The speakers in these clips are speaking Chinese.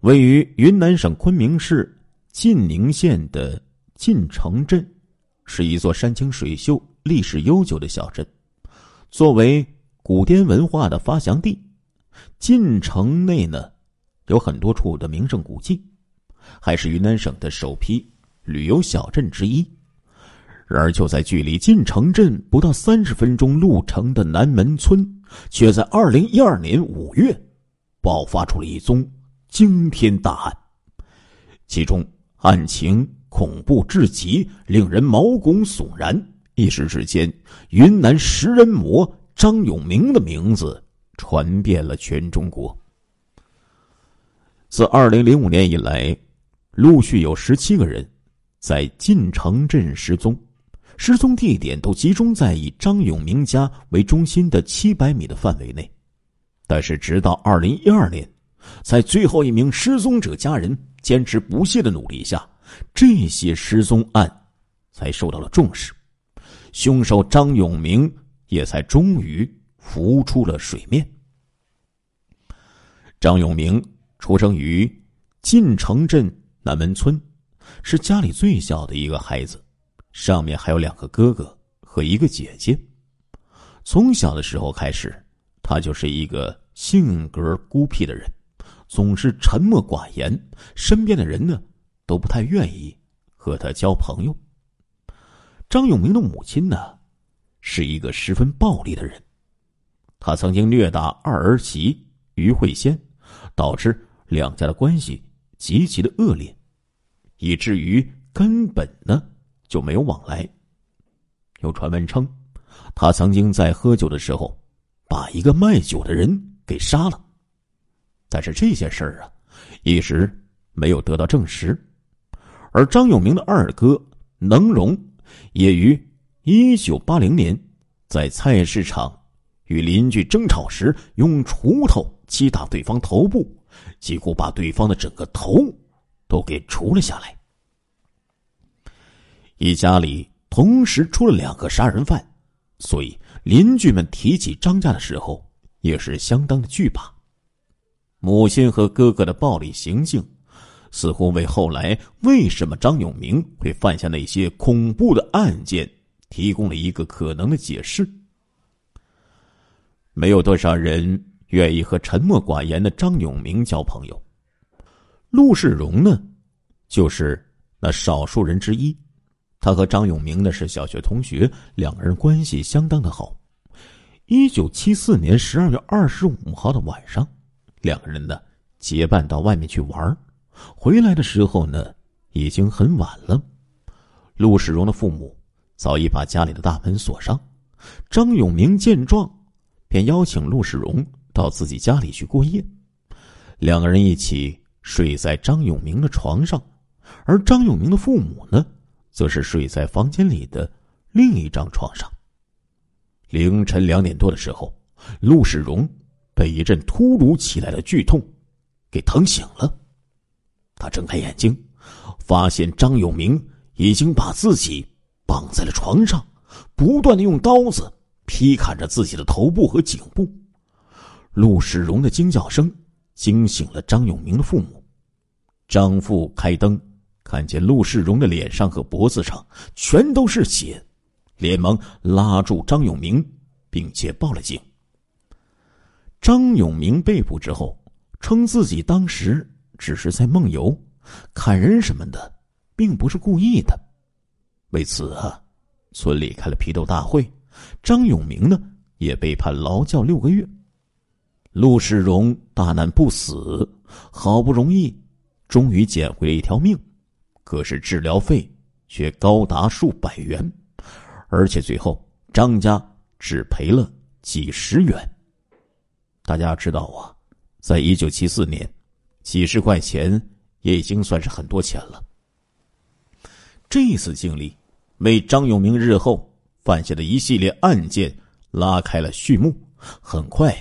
位于云南省昆明市晋宁县的晋城镇，是一座山清水秀、历史悠久的小镇。作为古滇文化的发祥地，晋城内呢有很多处的名胜古迹，还是云南省的首批旅游小镇之一。然而，就在距离晋城镇不到三十分钟路程的南门村，却在二零一二年五月爆发出了一宗惊天大案。其中案情恐怖至极，令人毛骨悚然。一时之间，云南食人魔张永明的名字传遍了全中国。自二零零五年以来，陆续有十七个人在晋城镇失踪。失踪地点都集中在以张永明家为中心的七百米的范围内，但是直到二零一二年，在最后一名失踪者家人坚持不懈的努力下，这些失踪案才受到了重视，凶手张永明也才终于浮出了水面。张永明出生于晋城镇南门村，是家里最小的一个孩子。上面还有两个哥哥和一个姐姐。从小的时候开始，他就是一个性格孤僻的人，总是沉默寡言，身边的人呢都不太愿意和他交朋友。张永明的母亲呢，是一个十分暴力的人，他曾经虐打二儿媳于慧仙，导致两家的关系极其的恶劣，以至于根本呢。就没有往来。有传闻称，他曾经在喝酒的时候，把一个卖酒的人给杀了。但是这件事儿啊，一直没有得到证实。而张永明的二哥能荣，也于一九八零年在菜市场与邻居争吵时，用锄头击打对方头部，几乎把对方的整个头都给除了下来。一家里同时出了两个杀人犯，所以邻居们提起张家的时候也是相当的惧怕。母亲和哥哥的暴力行径，似乎为后来为什么张永明会犯下那些恐怖的案件提供了一个可能的解释。没有多少人愿意和沉默寡言的张永明交朋友，陆世荣呢，就是那少数人之一。他和张永明呢是小学同学，两个人关系相当的好。一九七四年十二月二十五号的晚上，两个人呢结伴到外面去玩回来的时候呢已经很晚了。陆世荣的父母早已把家里的大门锁上。张永明见状，便邀请陆世荣到自己家里去过夜。两个人一起睡在张永明的床上，而张永明的父母呢？则是睡在房间里的另一张床上。凌晨两点多的时候，陆世荣被一阵突如其来的剧痛给疼醒了。他睁开眼睛，发现张永明已经把自己绑在了床上，不断的用刀子劈砍着自己的头部和颈部。陆世荣的惊叫声惊醒了张永明的父母。张父开灯。看见陆世荣的脸上和脖子上全都是血，连忙拉住张永明，并且报了警。张永明被捕之后，称自己当时只是在梦游，砍人什么的，并不是故意的。为此啊，村里开了批斗大会，张永明呢也被判劳教六个月。陆世荣大难不死，好不容易，终于捡回了一条命。可是治疗费却高达数百元，而且最后张家只赔了几十元。大家知道啊，在一九七四年，几十块钱也已经算是很多钱了。这次经历为张永明日后犯下的一系列案件拉开了序幕。很快，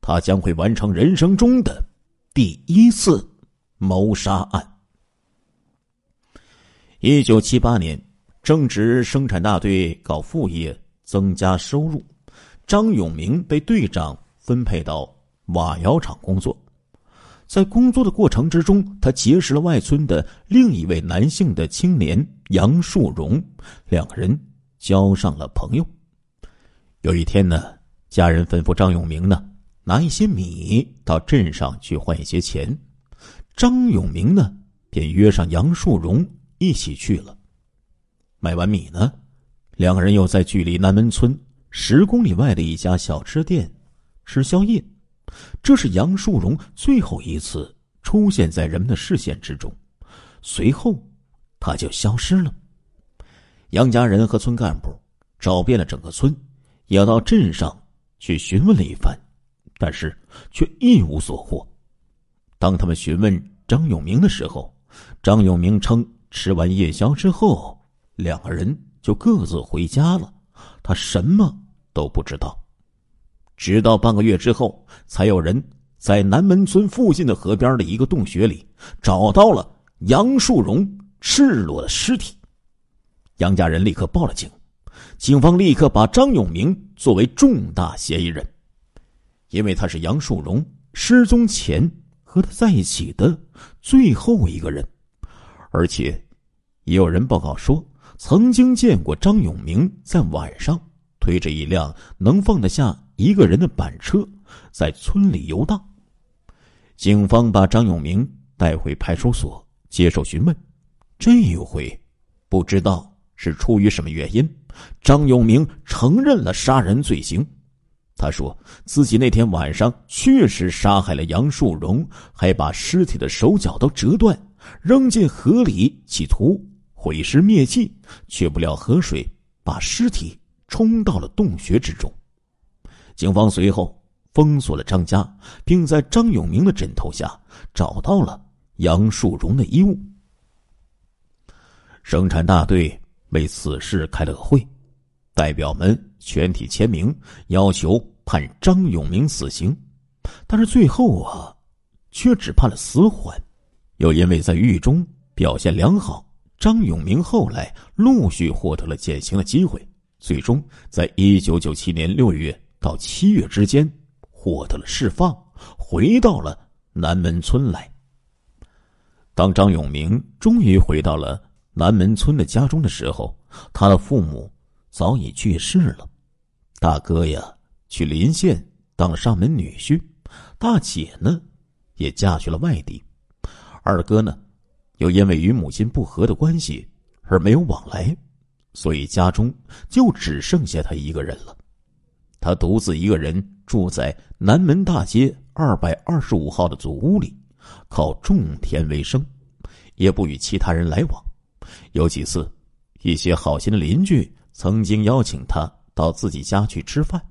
他将会完成人生中的第一次谋杀案。一九七八年，正值生产大队搞副业增加收入，张永明被队长分配到瓦窑厂工作。在工作的过程之中，他结识了外村的另一位男性的青年杨树荣，两个人交上了朋友。有一天呢，家人吩咐张永明呢，拿一些米到镇上去换一些钱。张永明呢，便约上杨树荣一起去了。买完米呢，两个人又在距离南门村十公里外的一家小吃店吃宵夜。这是杨树荣最后一次出现在人们的视线之中，随后他就消失了。杨家人和村干部找遍了整个村，也到镇上去询问了一番，但是却一无所获。当他们询问张永明的时候，张永明称吃完夜宵之后，两个人就各自回家了，他什么都不知道。直到半个月之后，才有人在南门村附近的河边的一个洞穴里找到了杨树荣赤裸的尸体。杨家人立刻报了警，警方立刻把张永明作为重大嫌疑人，因为他是杨树荣失踪前和他在一起的最后一个人，而且也有人报告说曾经见过张永明在晚上推着一辆能放得下。一个人的板车在村里游荡，警方把张永明带回派出所接受询问。这一回，不知道是出于什么原因，张永明承认了杀人罪行。他说自己那天晚上确实杀害了杨树荣，还把尸体的手脚都折断，扔进河里，企图毁尸灭迹，却不料河水把尸体冲到了洞穴之中。警方随后封锁了张家，并在张永明的枕头下找到了杨树荣的衣物。生产大队为此事开了个会，代表们全体签名，要求判张永明死刑，但是最后啊，却只判了死缓。又因为在狱中表现良好，张永明后来陆续获得了减刑的机会，最终在一九九七年六月。到七月之间，获得了释放，回到了南门村来。当张永明终于回到了南门村的家中的时候，他的父母早已去世了。大哥呀，去临县当上门女婿；大姐呢，也嫁去了外地；二哥呢，又因为与母亲不和的关系而没有往来，所以家中就只剩下他一个人了。他独自一个人住在南门大街二百二十五号的祖屋里，靠种田为生，也不与其他人来往。有几次，一些好心的邻居曾经邀请他到自己家去吃饭，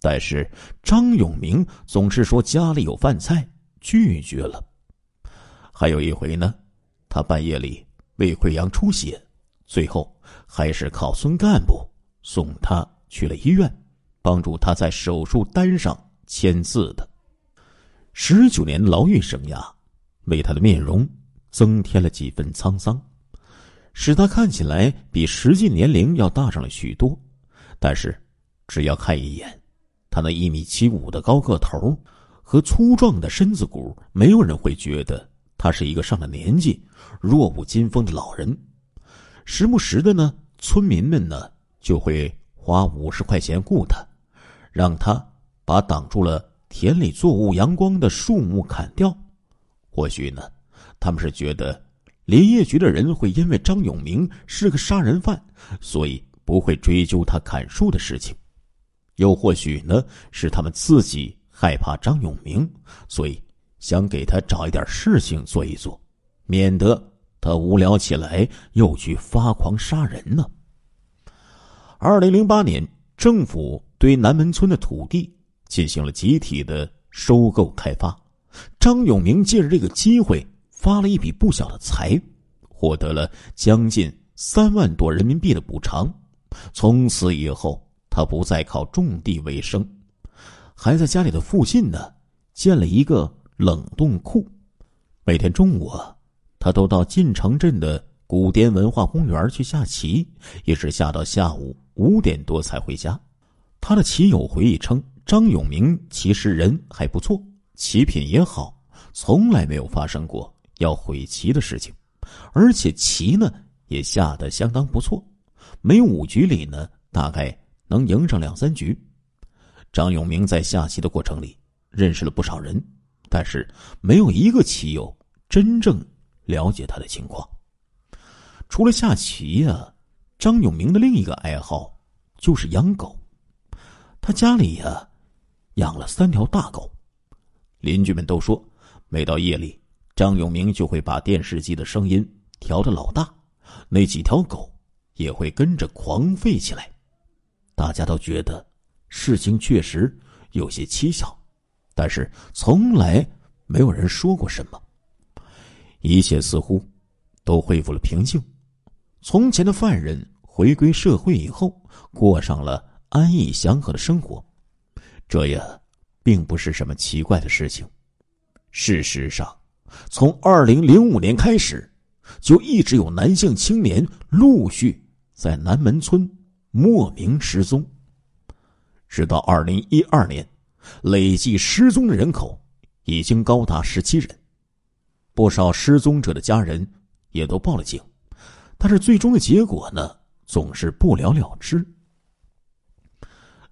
但是张永明总是说家里有饭菜，拒绝了。还有一回呢，他半夜里胃溃疡出血，最后还是靠村干部送他去了医院。帮助他在手术单上签字的，十九年牢狱生涯，为他的面容增添了几分沧桑，使他看起来比实际年龄要大上了许多。但是，只要看一眼他那一米七五的高个头和粗壮的身子骨，没有人会觉得他是一个上了年纪、弱不禁风的老人。时不时的呢，村民们呢就会花五十块钱雇他。让他把挡住了田里作物阳光的树木砍掉，或许呢，他们是觉得林业局的人会因为张永明是个杀人犯，所以不会追究他砍树的事情；又或许呢，是他们自己害怕张永明，所以想给他找一点事情做一做，免得他无聊起来又去发狂杀人呢。二零零八年，政府。对南门村的土地进行了集体的收购开发，张永明借着这个机会发了一笔不小的财，获得了将近三万多人民币的补偿。从此以后，他不再靠种地为生，还在家里的附近呢建了一个冷冻库。每天中午啊，他都到晋城镇的古滇文化公园去下棋，一直下到下午五点多才回家。他的棋友回忆称，张永明其实人还不错，棋品也好，从来没有发生过要毁棋的事情，而且棋呢也下得相当不错，每五局里呢大概能赢上两三局。张永明在下棋的过程里认识了不少人，但是没有一个棋友真正了解他的情况。除了下棋呀，张永明的另一个爱好就是养狗。他家里呀养了三条大狗，邻居们都说，每到夜里，张永明就会把电视机的声音调的老大，那几条狗也会跟着狂吠起来。大家都觉得事情确实有些蹊跷，但是从来没有人说过什么。一切似乎都恢复了平静。从前的犯人回归社会以后，过上了安逸祥和的生活，这也并不是什么奇怪的事情。事实上，从二零零五年开始，就一直有男性青年陆续在南门村莫名失踪。直到二零一二年，累计失踪的人口已经高达十七人，不少失踪者的家人也都报了警。但是最终的结果呢，总是不了了之。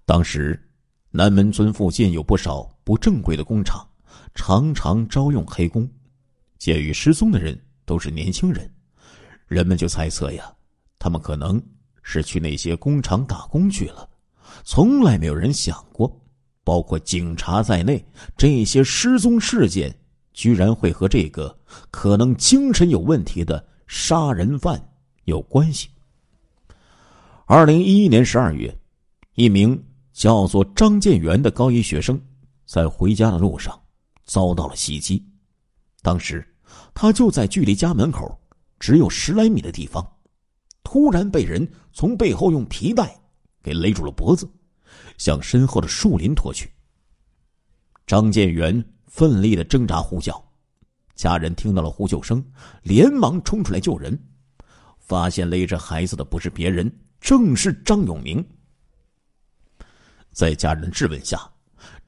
当时，南门村附近有不少不正规的工厂，常常招用黑工。鉴于失踪的人都是年轻人，人们就猜测呀，他们可能是去那些工厂打工去了。从来没有人想过，包括警察在内，这些失踪事件居然会和这个可能精神有问题的杀人犯。有关系。二零一一年十二月，一名叫做张建元的高一学生在回家的路上遭到了袭击。当时他就在距离家门口只有十来米的地方，突然被人从背后用皮带给勒住了脖子，向身后的树林拖去。张建元奋力的挣扎呼叫，家人听到了呼救声，连忙冲出来救人。发现勒着孩子的不是别人，正是张永明。在家人质问下，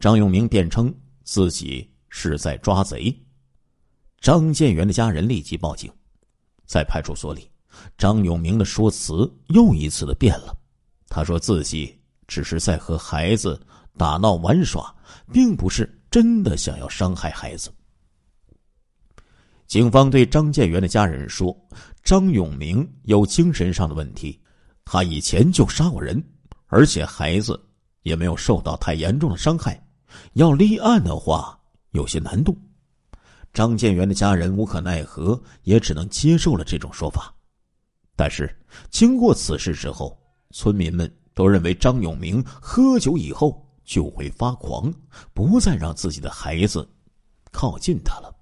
张永明辩称自己是在抓贼。张建元的家人立即报警，在派出所里，张永明的说辞又一次的变了。他说自己只是在和孩子打闹玩耍，并不是真的想要伤害孩子。警方对张建元的家人说：“张永明有精神上的问题，他以前就杀过人，而且孩子也没有受到太严重的伤害，要立案的话有些难度。”张建元的家人无可奈何，也只能接受了这种说法。但是经过此事之后，村民们都认为张永明喝酒以后就会发狂，不再让自己的孩子靠近他了。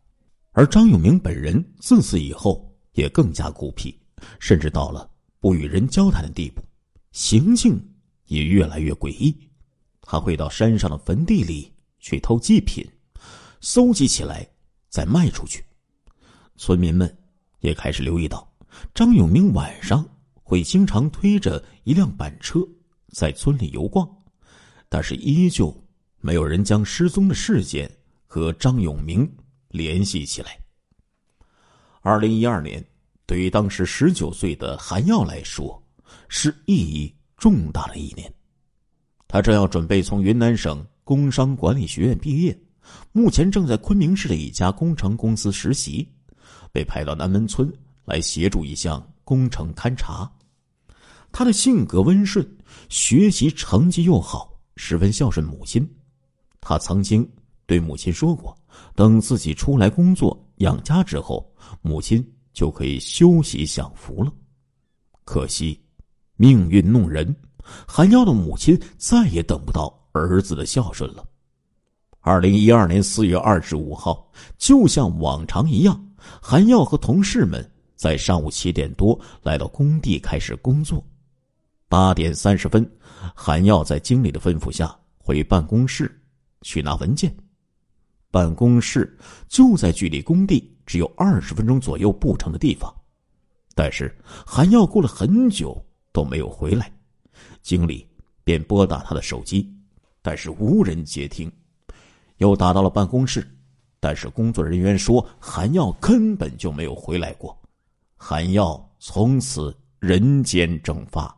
而张永明本人自此以后也更加孤僻，甚至到了不与人交谈的地步，行径也越来越诡异。他会到山上的坟地里去偷祭品，搜集起来再卖出去。村民们也开始留意到，张永明晚上会经常推着一辆板车在村里游逛，但是依旧没有人将失踪的事件和张永明。联系起来。二零一二年，对于当时十九岁的韩耀来说，是意义重大的一年。他正要准备从云南省工商管理学院毕业，目前正在昆明市的一家工程公司实习，被派到南门村来协助一项工程勘察。他的性格温顺，学习成绩又好，十分孝顺母亲。他曾经对母亲说过。等自己出来工作养家之后，母亲就可以休息享福了。可惜，命运弄人，韩耀的母亲再也等不到儿子的孝顺了。二零一二年四月二十五号，就像往常一样，韩耀和同事们在上午七点多来到工地开始工作。八点三十分，韩耀在经理的吩咐下回办公室去拿文件。办公室就在距离工地只有二十分钟左右步程的地方，但是韩耀过了很久都没有回来，经理便拨打他的手机，但是无人接听，又打到了办公室，但是工作人员说韩耀根本就没有回来过，韩耀从此人间蒸发。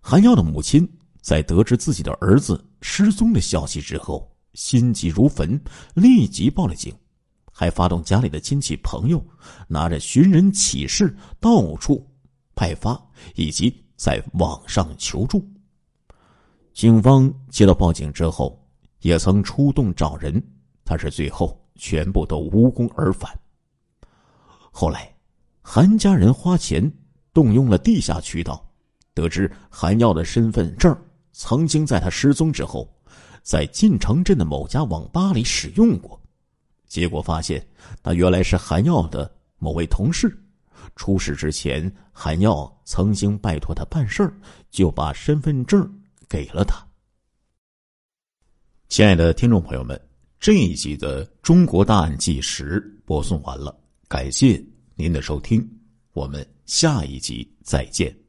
韩耀的母亲在得知自己的儿子失踪的消息之后，心急如焚，立即报了警，还发动家里的亲戚朋友，拿着寻人启事到处派发，以及在网上求助。警方接到报警之后。也曾出动找人，但是最后全部都无功而返。后来，韩家人花钱动用了地下渠道，得知韩耀的身份证曾经在他失踪之后，在晋城镇的某家网吧里使用过。结果发现，那原来是韩耀的某位同事。出事之前，韩耀曾经拜托他办事儿，就把身份证给了他。亲爱的听众朋友们，这一集的《中国大案纪实》播送完了，感谢您的收听，我们下一集再见。